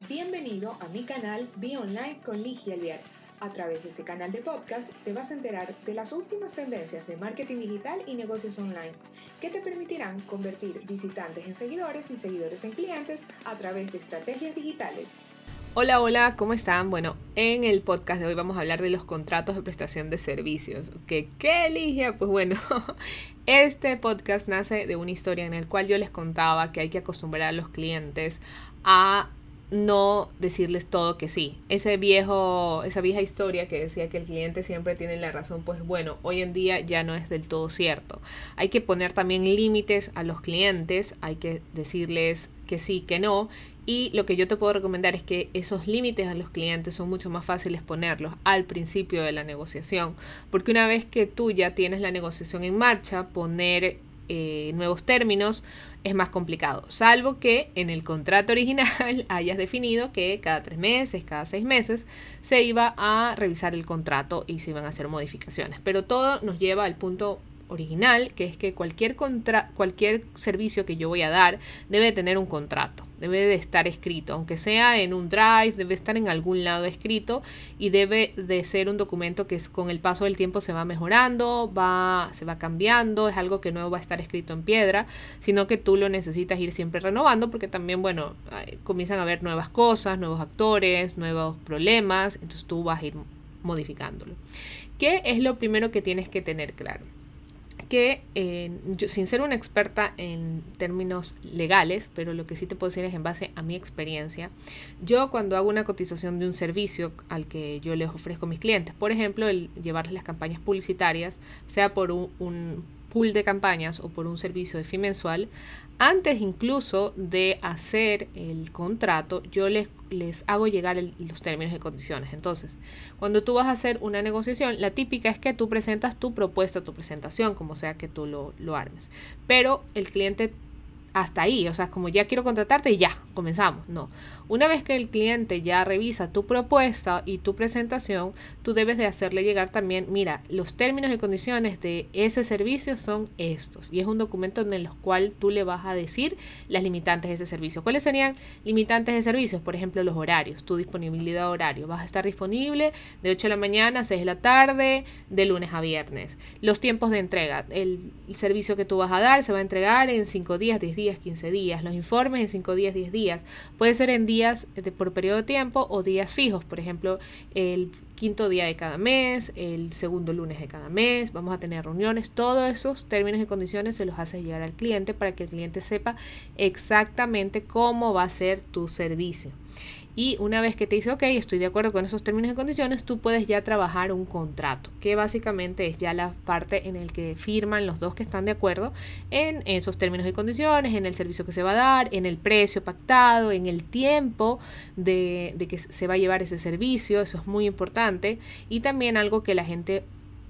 Bienvenido a mi canal Be Online con Ligia Alviar. A través de este canal de podcast te vas a enterar de las últimas tendencias de marketing digital y negocios online que te permitirán convertir visitantes en seguidores y seguidores en clientes a través de estrategias digitales. Hola, hola, ¿cómo están? Bueno, en el podcast de hoy vamos a hablar de los contratos de prestación de servicios. ¿Qué, qué Ligia? Pues bueno, este podcast nace de una historia en la cual yo les contaba que hay que acostumbrar a los clientes a no decirles todo que sí. Ese viejo, esa vieja historia que decía que el cliente siempre tiene la razón, pues bueno, hoy en día ya no es del todo cierto. Hay que poner también límites a los clientes, hay que decirles que sí, que no. Y lo que yo te puedo recomendar es que esos límites a los clientes son mucho más fáciles ponerlos al principio de la negociación. Porque una vez que tú ya tienes la negociación en marcha, poner eh, nuevos términos es más complicado, salvo que en el contrato original hayas definido que cada tres meses, cada seis meses, se iba a revisar el contrato y se iban a hacer modificaciones. Pero todo nos lleva al punto original, que es que cualquier, contra cualquier servicio que yo voy a dar debe tener un contrato, debe de estar escrito, aunque sea en un drive, debe estar en algún lado escrito y debe de ser un documento que con el paso del tiempo se va mejorando, va, se va cambiando, es algo que no va a estar escrito en piedra, sino que tú lo necesitas ir siempre renovando porque también, bueno, comienzan a haber nuevas cosas, nuevos actores, nuevos problemas, entonces tú vas a ir modificándolo. ¿Qué es lo primero que tienes que tener claro? Que eh, sin ser una experta en términos legales, pero lo que sí te puedo decir es en base a mi experiencia, yo cuando hago una cotización de un servicio al que yo les ofrezco a mis clientes, por ejemplo, el llevarles las campañas publicitarias, sea por un pool de campañas o por un servicio de fin mensual, antes incluso de hacer el contrato, yo les, les hago llegar los términos y condiciones. Entonces, cuando tú vas a hacer una negociación, la típica es que tú presentas tu propuesta, tu presentación, como sea que tú lo, lo armes. Pero el cliente hasta ahí, o sea, como ya quiero contratarte y ya, comenzamos. No. Una vez que el cliente ya revisa tu propuesta y tu presentación, tú debes de hacerle llegar también, mira, los términos y condiciones de ese servicio son estos. Y es un documento en el cual tú le vas a decir las limitantes de ese servicio. ¿Cuáles serían limitantes de servicios? Por ejemplo, los horarios, tu disponibilidad horario. Vas a estar disponible de 8 de la mañana a 6 de la tarde, de lunes a viernes. Los tiempos de entrega. El, servicio que tú vas a dar se va a entregar en 5 días, 10 días, 15 días. Los informes en 5 días, 10 días. Puede ser en días por periodo de tiempo o días fijos. Por ejemplo, el quinto día de cada mes, el segundo lunes de cada mes, vamos a tener reuniones, todos esos términos y condiciones se los haces llegar al cliente para que el cliente sepa exactamente cómo va a ser tu servicio. Y una vez que te dice, ok, estoy de acuerdo con esos términos y condiciones, tú puedes ya trabajar un contrato, que básicamente es ya la parte en el que firman los dos que están de acuerdo en esos términos y condiciones, en el servicio que se va a dar, en el precio pactado, en el tiempo de, de que se va a llevar ese servicio, eso es muy importante. Y también algo que la gente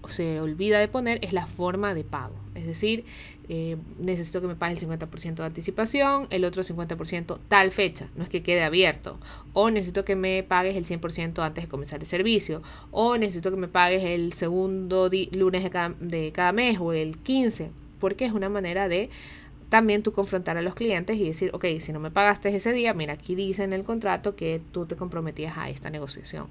se olvida de poner es la forma de pago. Es decir, eh, necesito que me pague el 50% de anticipación, el otro 50% tal fecha, no es que quede abierto. O necesito que me pagues el 100% antes de comenzar el servicio. O necesito que me pagues el segundo lunes de cada, de cada mes o el 15, porque es una manera de también tú confrontar a los clientes y decir, ok, si no me pagaste ese día, mira, aquí dice en el contrato que tú te comprometías a esta negociación.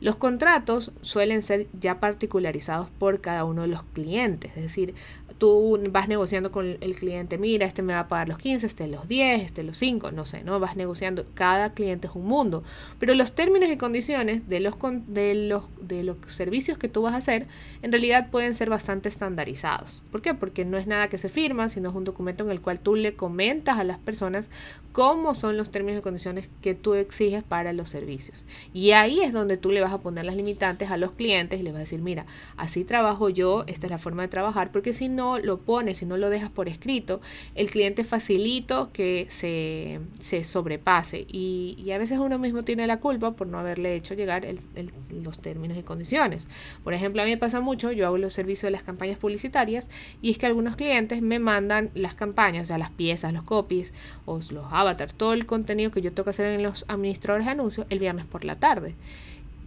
Los contratos suelen ser ya particularizados por cada uno de los clientes, es decir, tú vas negociando con el cliente, mira, este me va a pagar los 15, este los 10, este los 5, no sé, ¿no? Vas negociando, cada cliente es un mundo, pero los términos y condiciones de los, de los, de los servicios que tú vas a hacer, en realidad pueden ser bastante estandarizados. ¿Por qué? Porque no es nada que se firma, sino es un documento el cual tú le comentas a las personas cómo son los términos y condiciones que tú exiges para los servicios. Y ahí es donde tú le vas a poner las limitantes a los clientes y les vas a decir, mira, así trabajo yo, esta es la forma de trabajar, porque si no lo pones, si no lo dejas por escrito, el cliente facilito que se, se sobrepase. Y, a veces uno mismo tiene la culpa por no haberle hecho llegar los términos y condiciones. Por ejemplo, a mí me pasa mucho, yo hago los servicios de las campañas publicitarias y es que algunos clientes me mandan las campañas, o sea, las piezas, los copies o los avatars, todo el contenido que yo tengo que hacer en los administradores de anuncios el viernes por la tarde.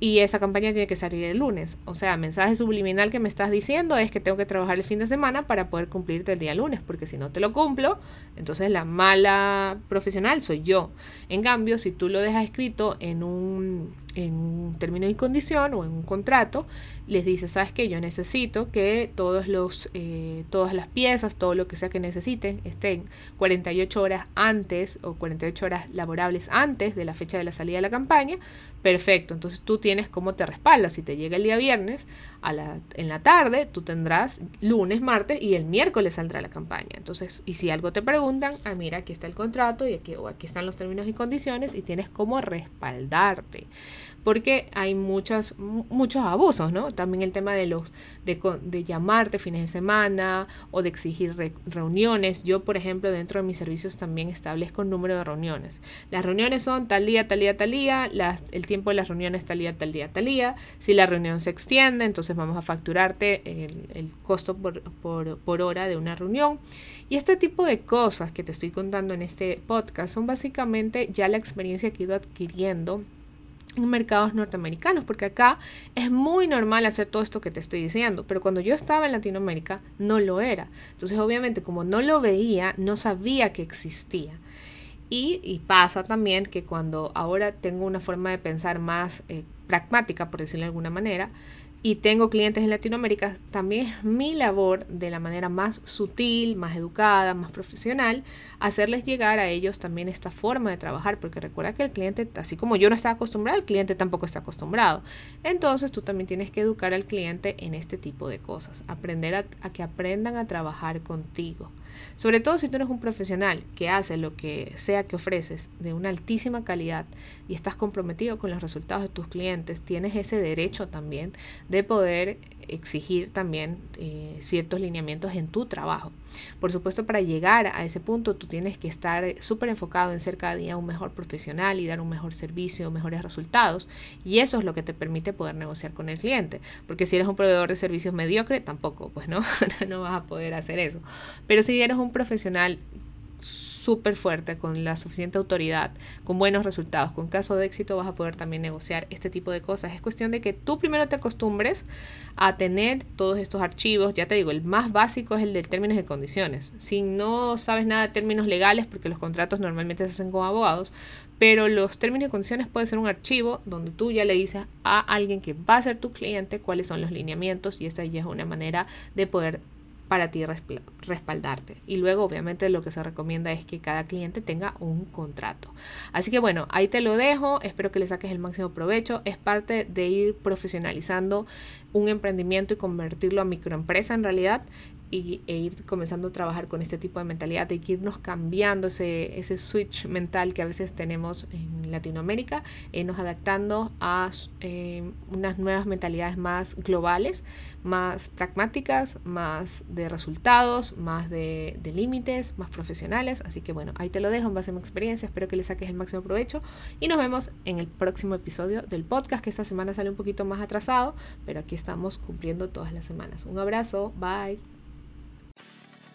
Y esa campaña tiene que salir el lunes. O sea, mensaje subliminal que me estás diciendo es que tengo que trabajar el fin de semana para poder cumplirte el día lunes, porque si no te lo cumplo, entonces la mala profesional soy yo. En cambio, si tú lo dejas escrito en un, en un término y condición o en un contrato, les dices, sabes que yo necesito que todos los, eh, todas las piezas, todo lo que sea que necesiten, estén 48 horas antes o 48 horas laborables antes de la fecha de la salida de la campaña. Perfecto, entonces tú tienes cómo te respaldas. Si te llega el día viernes en la tarde, tú tendrás lunes, martes y el miércoles saldrá la campaña. Entonces, y si algo te preguntan, ah, mira, aquí está el contrato y aquí, o aquí están los términos y condiciones y tienes cómo respaldarte porque hay muchos, muchos abusos, ¿no? También el tema de los de, de llamarte fines de semana o de exigir reuniones. Yo, por ejemplo, dentro de mis servicios también establezco un número de reuniones. Las reuniones son tal día, tal día, tal día, las, el tiempo de las reuniones tal día, tal día, tal día. Si la reunión se extiende, entonces vamos a facturarte el, el costo por, por, por hora de una reunión. Y este tipo de cosas que te estoy contando en este podcast son básicamente ya la experiencia que he ido adquiriendo en mercados norteamericanos, porque acá es muy normal hacer todo esto que te estoy diciendo, pero cuando yo estaba en Latinoamérica no lo era. Entonces, obviamente, como no lo veía, no sabía que existía. Y, y pasa también que cuando ahora tengo una forma de pensar más eh, pragmática, por decirlo de alguna manera, y tengo clientes en Latinoamérica, también es mi labor de la manera más sutil, más educada, más profesional, hacerles llegar a ellos también esta forma de trabajar, porque recuerda que el cliente, así como yo no estaba acostumbrado, el cliente tampoco está acostumbrado. Entonces tú también tienes que educar al cliente en este tipo de cosas, aprender a, a que aprendan a trabajar contigo. Sobre todo si tú eres un profesional que hace lo que sea que ofreces de una altísima calidad y estás comprometido con los resultados de tus clientes, tienes ese derecho también de poder exigir también eh, ciertos lineamientos en tu trabajo. Por supuesto, para llegar a ese punto, tú tienes que estar súper enfocado en ser cada día un mejor profesional y dar un mejor servicio, mejores resultados. Y eso es lo que te permite poder negociar con el cliente. Porque si eres un proveedor de servicios mediocre, tampoco, pues no, no vas a poder hacer eso. Pero si eres un profesional súper fuerte, con la suficiente autoridad, con buenos resultados, con caso de éxito, vas a poder también negociar este tipo de cosas. Es cuestión de que tú primero te acostumbres a tener todos estos archivos. Ya te digo, el más básico es el de términos y condiciones. Si no sabes nada de términos legales, porque los contratos normalmente se hacen con abogados, pero los términos y condiciones puede ser un archivo donde tú ya le dices a alguien que va a ser tu cliente cuáles son los lineamientos y esa ya es una manera de poder para ti respaldarte. Y luego obviamente lo que se recomienda es que cada cliente tenga un contrato. Así que bueno, ahí te lo dejo, espero que le saques el máximo provecho. Es parte de ir profesionalizando un emprendimiento y convertirlo a microempresa en realidad y, e ir comenzando a trabajar con este tipo de mentalidad, de que irnos cambiando ese, ese switch mental que a veces tenemos en Latinoamérica, e irnos adaptando a eh, unas nuevas mentalidades más globales, más pragmáticas, más de resultados, más de, de límites, más profesionales. Así que bueno, ahí te lo dejo en base a mi experiencia, espero que le saques el máximo provecho y nos vemos en el próximo episodio del podcast, que esta semana sale un poquito más atrasado, pero aquí estamos cumpliendo todas las semanas. Un abrazo, bye.